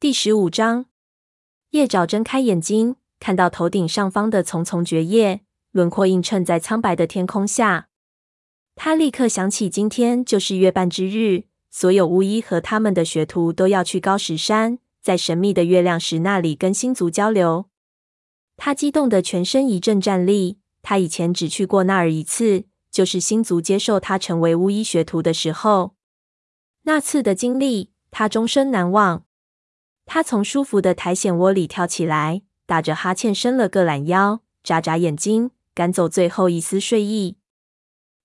第十五章，叶爪睁开眼睛，看到头顶上方的丛丛蕨叶，轮廓映衬在苍白的天空下。他立刻想起，今天就是月半之日，所有巫医和他们的学徒都要去高石山，在神秘的月亮石那里跟星族交流。他激动的全身一阵战栗。他以前只去过那儿一次，就是星族接受他成为巫医学徒的时候。那次的经历，他终身难忘。他从舒服的苔藓窝里跳起来，打着哈欠，伸了个懒腰，眨眨眼睛，赶走最后一丝睡意。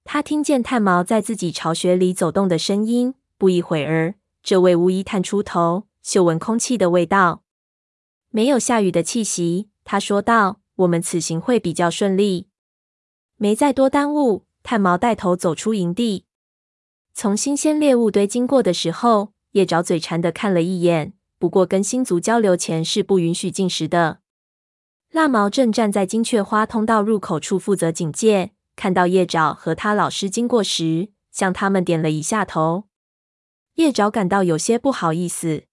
他听见炭毛在自己巢穴里走动的声音。不一会儿，这位巫医探出头，嗅闻空气的味道，没有下雨的气息。他说道：“我们此行会比较顺利。”没再多耽误，炭毛带头走出营地。从新鲜猎物堆经过的时候，叶爪嘴馋的看了一眼。不过，跟星族交流前是不允许进食的。蜡毛正站在金雀花通道入口处负责警戒，看到叶爪和他老师经过时，向他们点了一下头。叶爪感到有些不好意思，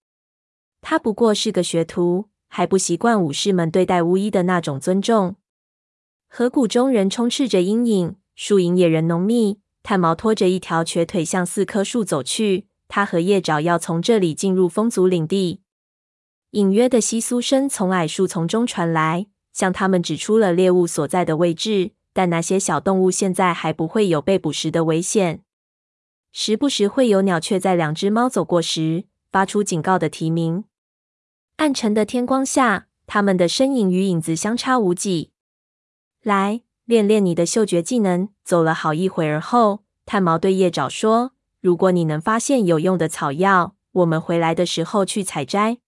他不过是个学徒，还不习惯武士们对待巫医的那种尊重。河谷中仍充斥着阴影，树影也仍浓密。炭毛拖着一条瘸腿向四棵树走去。他和叶爪要从这里进入风族领地，隐约的窸窣声从矮树丛中传来，向他们指出了猎物所在的位置。但那些小动物现在还不会有被捕食的危险。时不时会有鸟雀在两只猫走过时发出警告的啼鸣。暗沉的天光下，它们的身影与影子相差无几。来，练练你的嗅觉技能。走了好一会儿后，炭毛对叶爪说。如果你能发现有用的草药，我们回来的时候去采摘。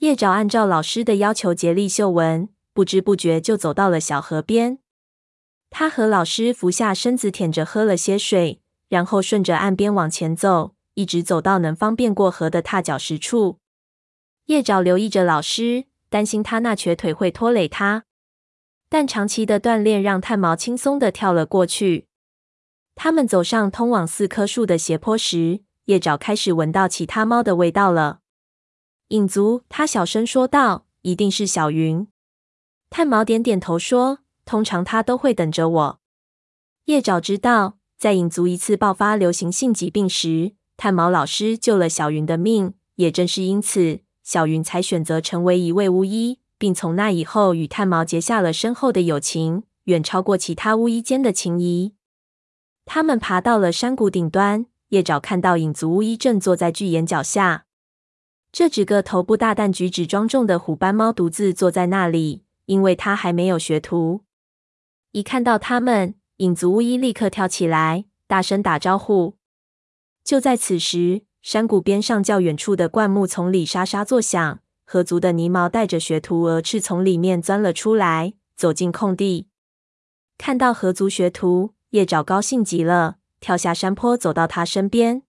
叶爪按照老师的要求竭力嗅闻，不知不觉就走到了小河边。他和老师俯下身子舔着喝了些水，然后顺着岸边往前走，一直走到能方便过河的踏脚石处。叶爪留意着老师，担心他那瘸腿会拖累他，但长期的锻炼让炭毛轻松地跳了过去。他们走上通往四棵树的斜坡时，叶爪开始闻到其他猫的味道了。影族，他小声说道：“一定是小云。”炭毛点点头说：“通常他都会等着我。”叶爪知道，在影族一次爆发流行性疾病时，炭毛老师救了小云的命。也正是因此，小云才选择成为一位巫医，并从那以后与炭毛结下了深厚的友情，远超过其他巫医间的情谊。他们爬到了山谷顶端，叶爪看到影族巫医正坐在巨岩脚下。这只个头部大但举止庄重的虎斑猫独自坐在那里，因为它还没有学徒。一看到他们，影族巫医立刻跳起来，大声打招呼。就在此时，山谷边上较远处的灌木丛里沙沙作响，河族的泥毛带着学徒蛾翅从里面钻了出来，走进空地。看到河族学徒。叶爪高兴极了，跳下山坡，走到他身边。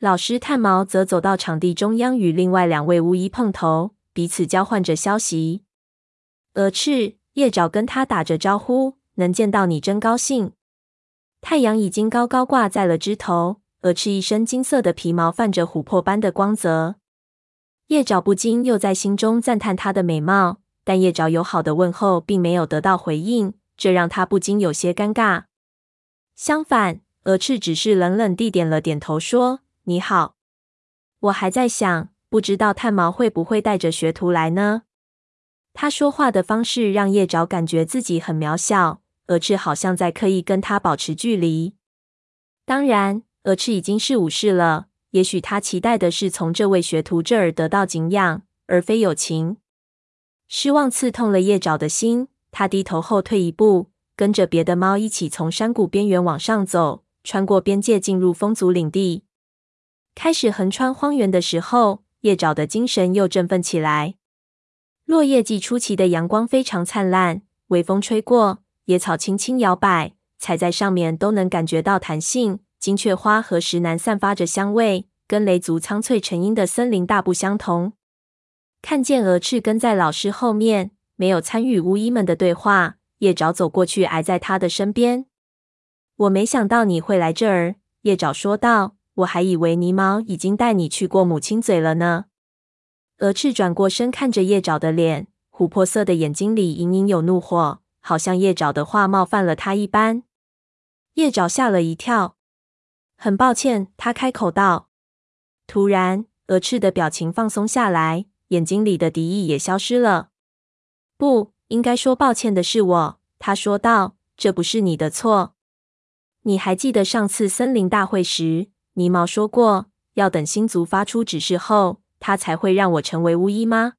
老师炭毛则走到场地中央，与另外两位巫医碰头，彼此交换着消息。鹅翅，叶爪跟他打着招呼：“能见到你真高兴。”太阳已经高高挂在了枝头，鹅翅一身金色的皮毛泛着琥珀般的光泽。叶爪不禁又在心中赞叹她的美貌，但叶爪友好的问候并没有得到回应，这让他不禁有些尴尬。相反，蛾翅只是冷冷地点了点头，说：“你好。”我还在想，不知道炭毛会不会带着学徒来呢？他说话的方式让叶爪感觉自己很渺小，蛾翅好像在刻意跟他保持距离。当然，蛾翅已经是武士了，也许他期待的是从这位学徒这儿得到敬仰，而非友情。失望刺痛了叶爪的心，他低头后退一步。跟着别的猫一起从山谷边缘往上走，穿过边界进入风族领地。开始横穿荒原的时候，叶爪的精神又振奋起来。落叶季初期的阳光非常灿烂，微风吹过，野草轻轻摇摆，踩在上面都能感觉到弹性。金雀花和石楠散发着香味，跟雷族苍翠成荫的森林大不相同。看见蛾翅跟在老师后面，没有参与巫医们的对话。叶爪走过去，挨在他的身边。我没想到你会来这儿，叶爪说道。我还以为泥毛已经带你去过母亲嘴了呢。鹅翅转过身，看着叶爪的脸，琥珀色的眼睛里隐隐有怒火，好像叶爪的话冒犯了他一般。叶爪吓了一跳，很抱歉，他开口道。突然，鹅翅的表情放松下来，眼睛里的敌意也消失了。不，应该说抱歉的是我，他说道。这不是你的错。你还记得上次森林大会时，泥毛说过要等星族发出指示后，他才会让我成为巫医吗？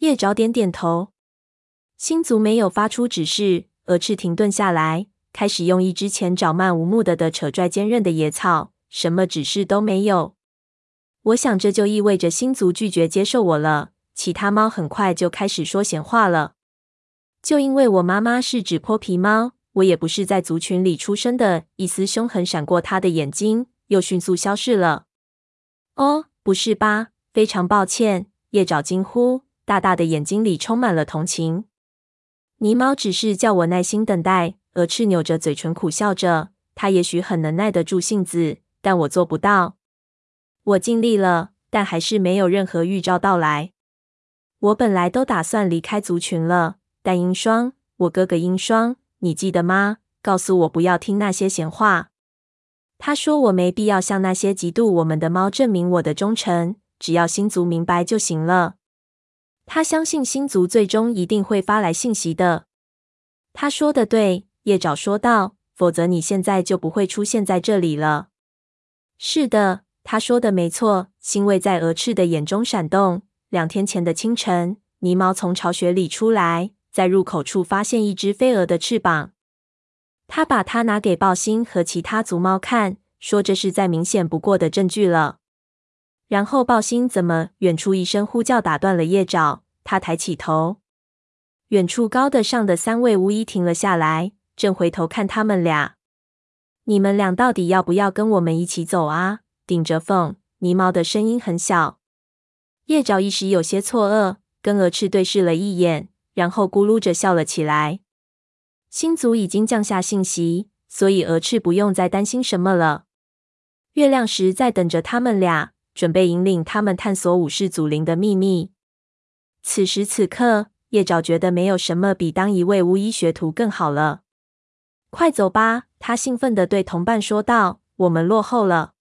叶爪点点头。星族没有发出指示。蛾翅停顿下来，开始用一只前爪漫无目的的扯拽坚韧的野草，什么指示都没有。我想这就意味着星族拒绝接受我了。其他猫很快就开始说闲话了。就因为我妈妈是只泼皮猫，我也不是在族群里出生的。一丝凶狠闪过他的眼睛，又迅速消失了。哦，不是吧？非常抱歉，叶爪惊呼，大大的眼睛里充满了同情。泥猫只是叫我耐心等待。蛾翅扭着嘴唇苦笑着，他也许很能耐得住性子，但我做不到。我尽力了，但还是没有任何预兆到来。我本来都打算离开族群了。但鹰双，我哥哥鹰双，你记得吗？告诉我不要听那些闲话。他说我没必要向那些嫉妒我们的猫证明我的忠诚，只要星族明白就行了。他相信星族最终一定会发来信息的。他说的对，叶爪说道，否则你现在就不会出现在这里了。是的，他说的没错。欣慰在蛾翅的眼中闪动。两天前的清晨，泥猫从巢穴里出来。在入口处发现一只飞蛾的翅膀，他把它拿给豹星和其他族猫看，说这是再明显不过的证据了。然后豹星怎么？远处一声呼叫打断了叶爪，他抬起头，远处高的上的三位巫医停了下来，正回头看他们俩。你们俩到底要不要跟我们一起走啊？顶着风，泥猫的声音很小。叶爪一时有些错愕，跟蛾翅对视了一眼。然后咕噜着笑了起来。星族已经降下信息，所以蛾翅不用再担心什么了。月亮石在等着他们俩，准备引领他们探索武士祖灵的秘密。此时此刻，叶爪觉得没有什么比当一位巫医学徒更好了。快走吧！他兴奋地对同伴说道：“我们落后了。”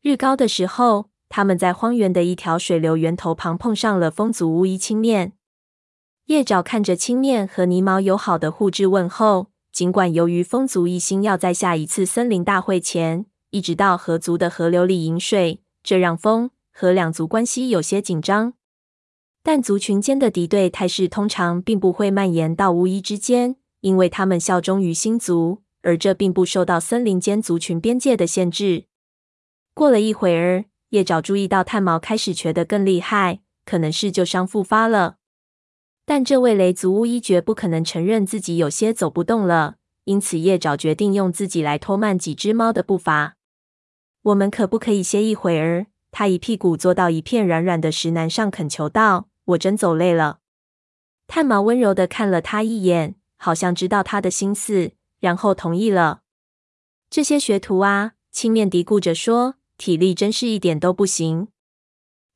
日高的时候，他们在荒原的一条水流源头旁碰上了风族巫医青面。叶爪看着青面和泥毛友好的互致问候，尽管由于风族一心要在下一次森林大会前一直到河族的河流里饮水，这让风和两族关系有些紧张。但族群间的敌对态势通常并不会蔓延到巫医之间，因为他们效忠于星族，而这并不受到森林间族群边界的限制。过了一会儿，叶爪注意到炭毛开始瘸得更厉害，可能是旧伤复发了。但这位雷族巫医绝不可能承认自己有些走不动了，因此叶爪决定用自己来拖慢几只猫的步伐。我们可不可以歇一会儿？他一屁股坐到一片软软的石楠上，恳求道：“我真走累了。”炭毛温柔地看了他一眼，好像知道他的心思，然后同意了。这些学徒啊，青面嘀咕着说：“体力真是一点都不行。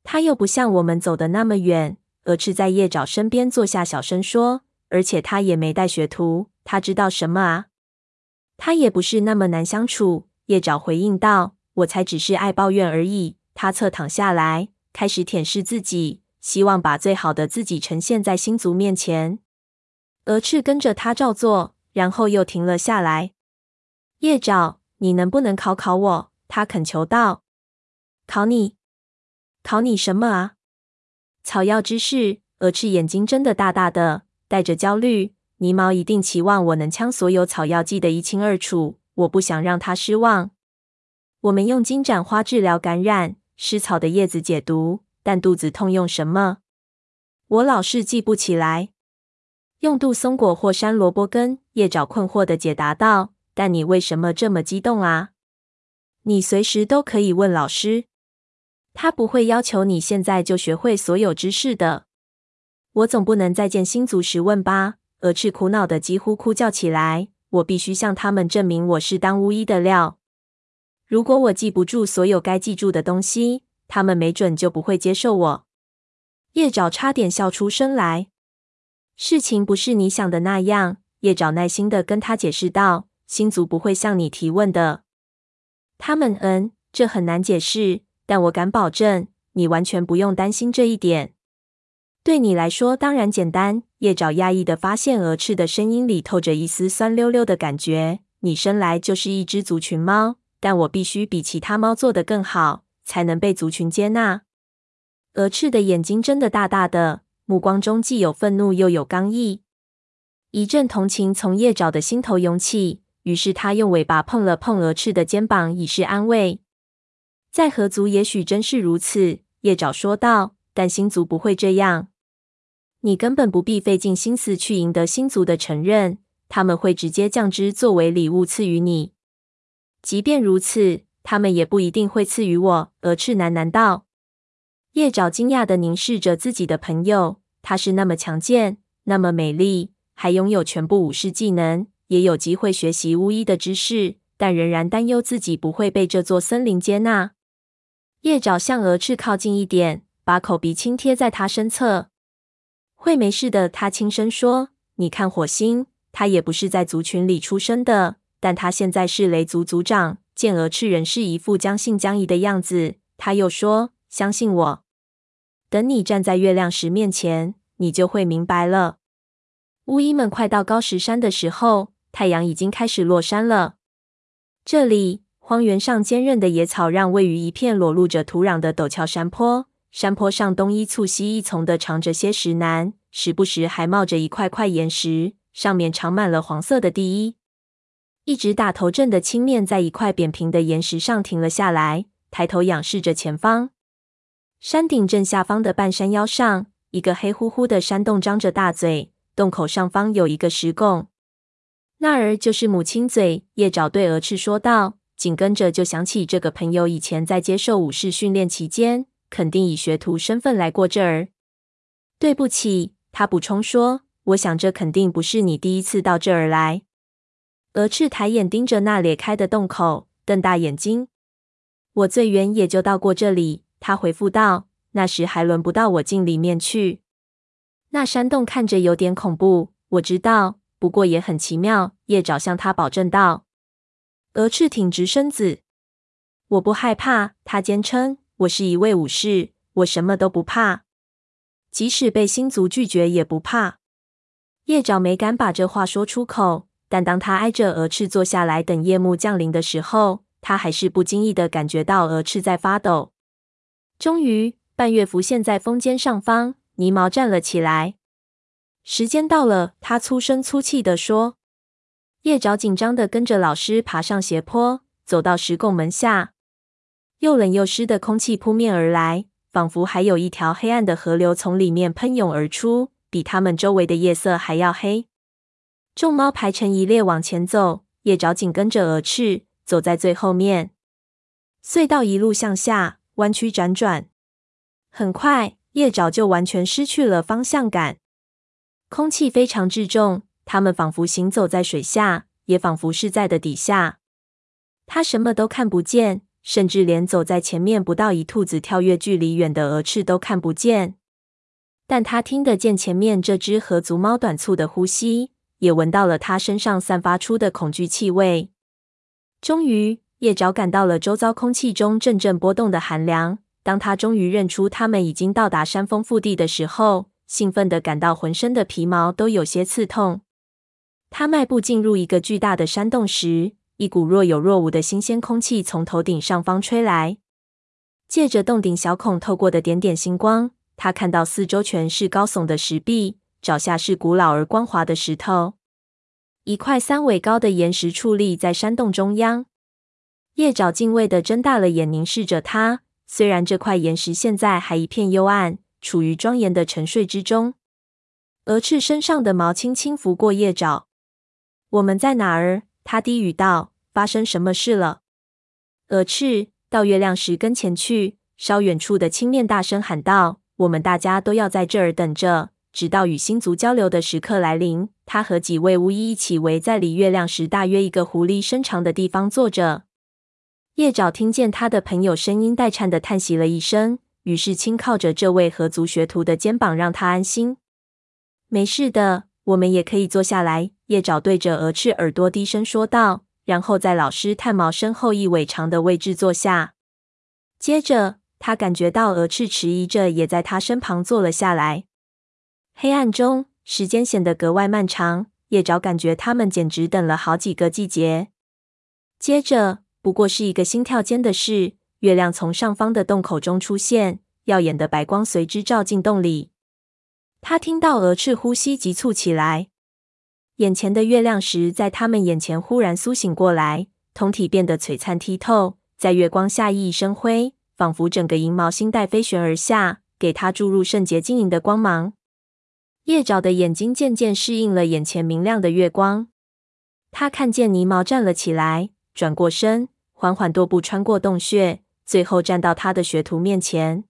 他又不像我们走的那么远。”蛾翅在叶爪身边坐下，小声说：“而且他也没带学徒，他知道什么啊？他也不是那么难相处。”叶爪回应道：“我才只是爱抱怨而已。”他侧躺下来，开始舔舐自己，希望把最好的自己呈现在星族面前。蛾翅跟着他照做，然后又停了下来。叶爪，你能不能考考我？他恳求道：“考你？考你什么啊？”草药之事，鹅翅眼睛睁得大大的，带着焦虑。泥毛一定期望我能将所有草药记得一清二楚，我不想让他失望。我们用金盏花治疗感染，湿草的叶子解毒，但肚子痛用什么？我老是记不起来。用杜松果或山萝卜根。叶爪困惑地解答道：“但你为什么这么激动啊？你随时都可以问老师。”他不会要求你现在就学会所有知识的。我总不能再见星族时问吧？鹅翅苦恼的几乎哭叫起来。我必须向他们证明我是当巫医的料。如果我记不住所有该记住的东西，他们没准就不会接受我。叶爪差点笑出声来。事情不是你想的那样。叶爪耐心的跟他解释道：“星族不会向你提问的。他们……嗯，这很难解释，但我敢保证，你完全不用担心这一点。对你来说，当然简单。”叶爪讶异地发现，蛾翅的声音里透着一丝酸溜溜的感觉。“你生来就是一只族群猫，但我必须比其他猫做得更好，才能被族群接纳。”蛾翅的眼睛睁得大大的，目光中既有愤怒，又有刚毅。一阵同情从叶爪的心头涌起，于是他用尾巴碰了碰蛾翅的肩膀，以示安慰。在河族也许真是如此，叶爪说道，但星族不会这样。你根本不必费尽心思去赢得星族的承认，他们会直接将之作为礼物赐予你。即便如此，他们也不一定会赐予我。鹅翅喃喃道。叶爪惊讶地凝视着自己的朋友，她是那么强健，那么美丽。还拥有全部武士技能，也有机会学习巫医的知识，但仍然担忧自己不会被这座森林接纳。叶爪向蛾翅靠近一点，把口鼻轻贴在他身侧。会没事的，他轻声说：“你看火星，他也不是在族群里出生的，但他现在是雷族族长。”见蛾翅仍是一副将信将疑的样子，他又说：“相信我，等你站在月亮石面前，你就会明白了。”巫医们快到高石山的时候，太阳已经开始落山了。这里荒原上坚韧的野草让位于一片裸露着土壤的陡峭山坡，山坡上东一簇西一丛的长着些石楠，时不时还冒着一块块岩石，上面长满了黄色的地衣。一直打头阵的青面在一块扁平的岩石上停了下来，抬头仰视着前方。山顶正下方的半山腰上，一个黑乎乎的山洞张着大嘴。洞口上方有一个石拱，那儿就是母亲嘴。叶爪对鹅翅说道，紧跟着就想起这个朋友以前在接受武士训练期间，肯定以学徒身份来过这儿。对不起，他补充说，我想这肯定不是你第一次到这儿来。蛾翅抬眼盯着那裂开的洞口，瞪大眼睛。我最远也就到过这里，他回复道，那时还轮不到我进里面去。那山洞看着有点恐怖，我知道，不过也很奇妙。叶爪向他保证道。蛾翅挺直身子，我不害怕。他坚称，我是一位武士，我什么都不怕，即使被星族拒绝也不怕。叶爪没敢把这话说出口，但当他挨着鹅翅坐下来等夜幕降临的时候，他还是不经意的感觉到鹅翅在发抖。终于，半月浮现在风尖上方。泥毛站了起来，时间到了，他粗声粗气地说。叶爪紧张的跟着老师爬上斜坡，走到石拱门下。又冷又湿的空气扑面而来，仿佛还有一条黑暗的河流从里面喷涌而出，比他们周围的夜色还要黑。众猫排成一列往前走，叶爪紧跟着蛾翅，走在最后面。隧道一路向下，弯曲辗转，很快。叶爪就完全失去了方向感，空气非常滞重，他们仿佛行走在水下，也仿佛是在的底下。他什么都看不见，甚至连走在前面不到一兔子跳跃距离远的蛾翅都看不见。但他听得见前面这只河足猫短促的呼吸，也闻到了它身上散发出的恐惧气味。终于，叶爪感到了周遭空气中阵阵波动的寒凉。当他终于认出他们已经到达山峰腹地的时候，兴奋地感到浑身的皮毛都有些刺痛。他迈步进入一个巨大的山洞时，一股若有若无的新鲜空气从头顶上方吹来。借着洞顶小孔透过的点点星光，他看到四周全是高耸的石壁，脚下是古老而光滑的石头。一块三尾高的岩石矗立在山洞中央。叶爪敬畏地睁大了眼凝视着他。虽然这块岩石现在还一片幽暗，处于庄严的沉睡之中，鹅翅身上的毛轻轻拂过叶爪。我们在哪儿？他低语道：“发生什么事了？”蛾翅到月亮石跟前去，稍远处的青面大声喊道：“我们大家都要在这儿等着，直到与星族交流的时刻来临。”他和几位巫医一起围在离月亮石大约一个狐狸身长的地方坐着。叶爪听见他的朋友声音带颤的叹息了一声，于是轻靠着这位合族学徒的肩膀，让他安心。没事的，我们也可以坐下来。叶爪对着鹅翅耳朵低声说道，然后在老师炭毛身后一尾长的位置坐下。接着，他感觉到鹅翅迟疑着，也在他身旁坐了下来。黑暗中，时间显得格外漫长。叶爪感觉他们简直等了好几个季节。接着，不过是一个心跳间的事。月亮从上方的洞口中出现，耀眼的白光随之照进洞里。他听到鹅翅呼吸急促起来。眼前的月亮石在他们眼前忽然苏醒过来，通体变得璀璨剔透，在月光下熠熠生辉，仿佛整个银毛星带飞旋而下，给他注入圣洁晶莹的光芒。叶爪的眼睛渐渐适应了眼前明亮的月光，他看见泥毛站了起来，转过身，缓缓踱步穿过洞穴，最后站到他的学徒面前。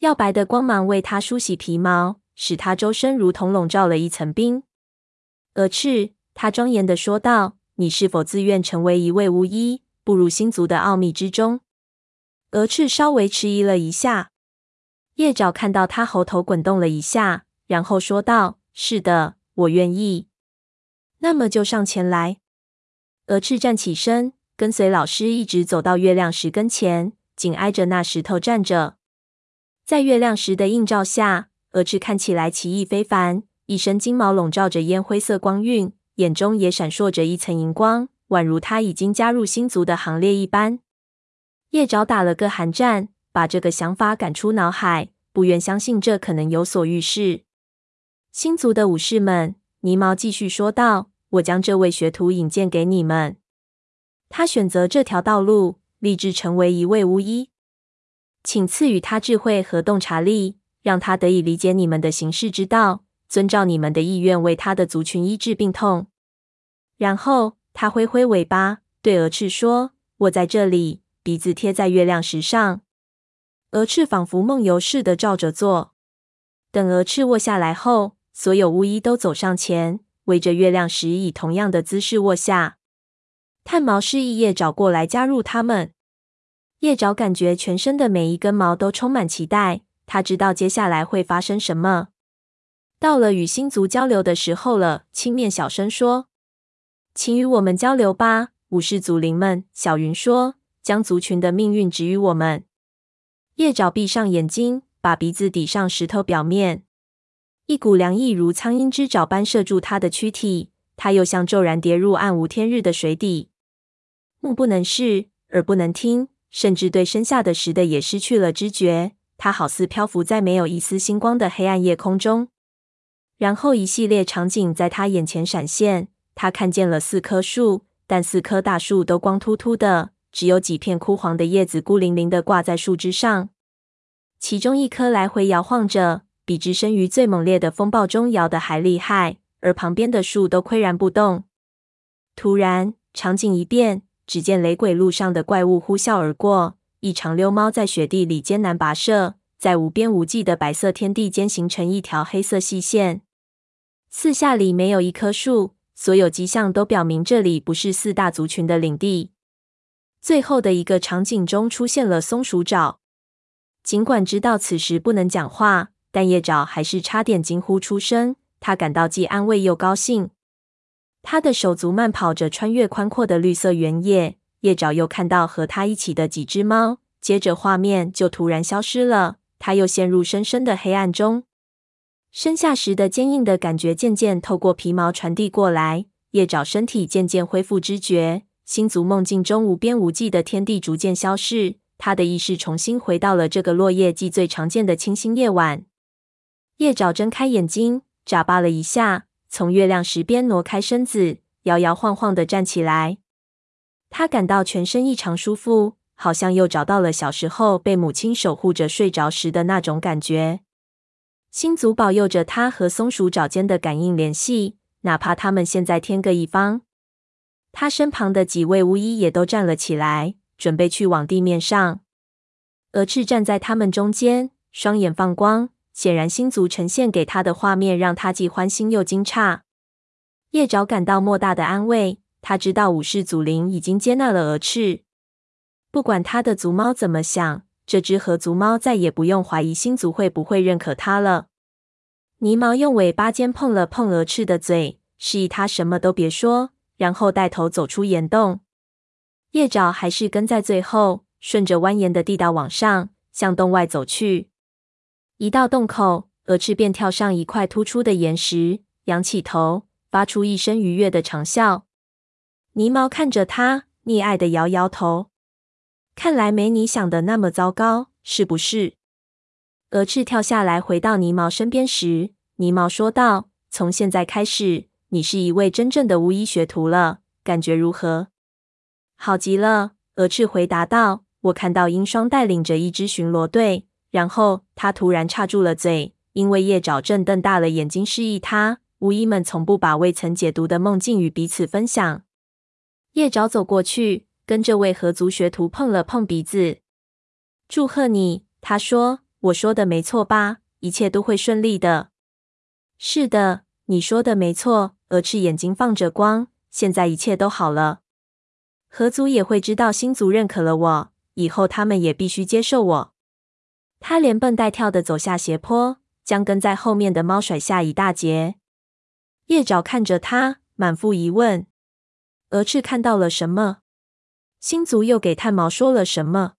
耀白的光芒为他梳洗皮毛，使他周身如同笼罩了一层冰。鹅翅，他庄严的说道：“你是否自愿成为一位巫医，步入星族的奥秘之中？”鹅翅稍微迟疑了一下，叶爪看到他喉头滚动了一下。然后说道：“是的，我愿意。那么就上前来。”鹅翅站起身，跟随老师一直走到月亮石跟前，紧挨着那石头站着。在月亮石的映照下，鹅翅看起来奇异非凡，一身金毛笼罩着烟灰色光晕，眼中也闪烁着一层银光，宛如他已经加入星族的行列一般。叶爪打了个寒战，把这个想法赶出脑海，不愿相信这可能有所预示。星族的武士们，呢毛继续说道：“我将这位学徒引荐给你们。他选择这条道路，立志成为一位巫医，请赐予他智慧和洞察力，让他得以理解你们的行事之道，遵照你们的意愿为他的族群医治病痛。”然后他挥挥尾巴，对鹅翅说：“我在这里，鼻子贴在月亮石上。”鹅翅仿佛梦游似的照着做。等鹅翅卧下来后，所有巫医都走上前，围着月亮石，以同样的姿势卧下。炭毛示意叶找过来加入他们。叶爪感觉全身的每一根毛都充满期待，他知道接下来会发生什么。到了与星族交流的时候了，青面小声说：“请与我们交流吧，武士祖灵们。”小云说：“将族群的命运指予我们。”叶爪闭上眼睛，把鼻子抵上石头表面。一股凉意如苍鹰之爪般射住他的躯体，他又像骤然跌入暗无天日的水底，目不能视，耳不能听，甚至对身下的石的也失去了知觉。他好似漂浮在没有一丝星光的黑暗夜空中。然后一系列场景在他眼前闪现，他看见了四棵树，但四棵大树都光秃秃的，只有几片枯黄的叶子孤零零的挂在树枝上，其中一棵来回摇晃着。比置身于最猛烈的风暴中摇得还厉害，而旁边的树都岿然不动。突然，场景一变，只见雷鬼路上的怪物呼啸而过，一长溜猫在雪地里艰难跋涉，在无边无际的白色天地间形成一条黑色细线。四下里没有一棵树，所有迹象都表明这里不是四大族群的领地。最后的一个场景中出现了松鼠爪，尽管知道此时不能讲话。但叶爪还是差点惊呼出声，他感到既安慰又高兴。他的手足慢跑着穿越宽阔的绿色原野，叶爪又看到和他一起的几只猫，接着画面就突然消失了，他又陷入深深的黑暗中。身下时的坚硬的感觉渐渐透过皮毛传递过来，叶爪身体渐渐恢复知觉，星族梦境中无边无际的天地逐渐消逝，他的意识重新回到了这个落叶季最常见的清新夜晚。叶爪睁开眼睛，眨巴了一下，从月亮石边挪开身子，摇摇晃晃地站起来。他感到全身异常舒服，好像又找到了小时候被母亲守护着睡着时的那种感觉。星族保佑着他和松鼠爪间的感应联系，哪怕他们现在天各一方。他身旁的几位巫医也都站了起来，准备去往地面上。鹅翅站在他们中间，双眼放光。显然，星族呈现给他的画面让他既欢欣又惊诧。叶爪感到莫大的安慰，他知道武士祖灵已经接纳了鹅翅。不管他的族猫怎么想，这只合族猫再也不用怀疑星族会不会认可它了。泥毛用尾巴尖碰了碰鹅翅的嘴，示意它什么都别说，然后带头走出岩洞。叶爪还是跟在最后，顺着蜿蜒的地道往上，向洞外走去。一到洞口，鹅翅便跳上一块突出的岩石，仰起头，发出一声愉悦的长啸。泥毛看着它，溺爱的摇摇头。看来没你想的那么糟糕，是不是？鹅翅跳下来，回到泥毛身边时，泥毛说道：“从现在开始，你是一位真正的巫医学徒了，感觉如何？”“好极了。”鹅翅回答道。“我看到鹰双带领着一支巡逻队。”然后他突然插住了嘴，因为叶爪正瞪大了眼睛示意他：“巫医们从不把未曾解读的梦境与彼此分享。”叶爪走过去，跟这位河族学徒碰了碰鼻子。“祝贺你。”他说。我说的没错吧？一切都会顺利的。是的，你说的没错。鹅翅眼睛放着光，现在一切都好了。河族也会知道星族认可了我，以后他们也必须接受我。他连蹦带跳的走下斜坡，将跟在后面的猫甩下一大截。叶爪看着他，满腹疑问。鹅翅看到了什么？星族又给炭毛说了什么？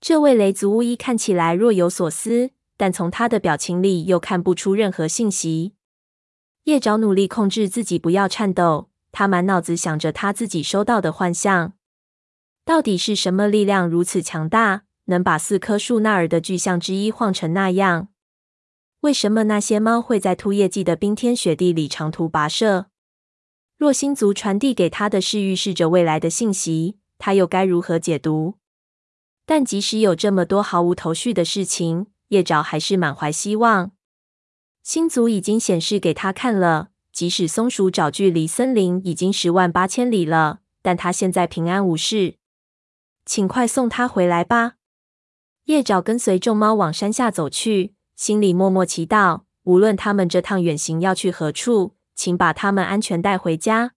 这位雷族巫医看起来若有所思，但从他的表情里又看不出任何信息。叶爪努力控制自己不要颤抖，他满脑子想着他自己收到的幻象。到底是什么力量如此强大，能把四棵树那儿的巨象之一晃成那样？为什么那些猫会在兔夜季的冰天雪地里长途跋涉？若星族传递给他的是预示着未来的信息，他又该如何解读？但即使有这么多毫无头绪的事情，叶爪还是满怀希望。星族已经显示给他看了，即使松鼠爪距离森林已经十万八千里了，但他现在平安无事。请快送他回来吧。叶爪跟随众猫往山下走去，心里默默祈祷：无论他们这趟远行要去何处，请把他们安全带回家。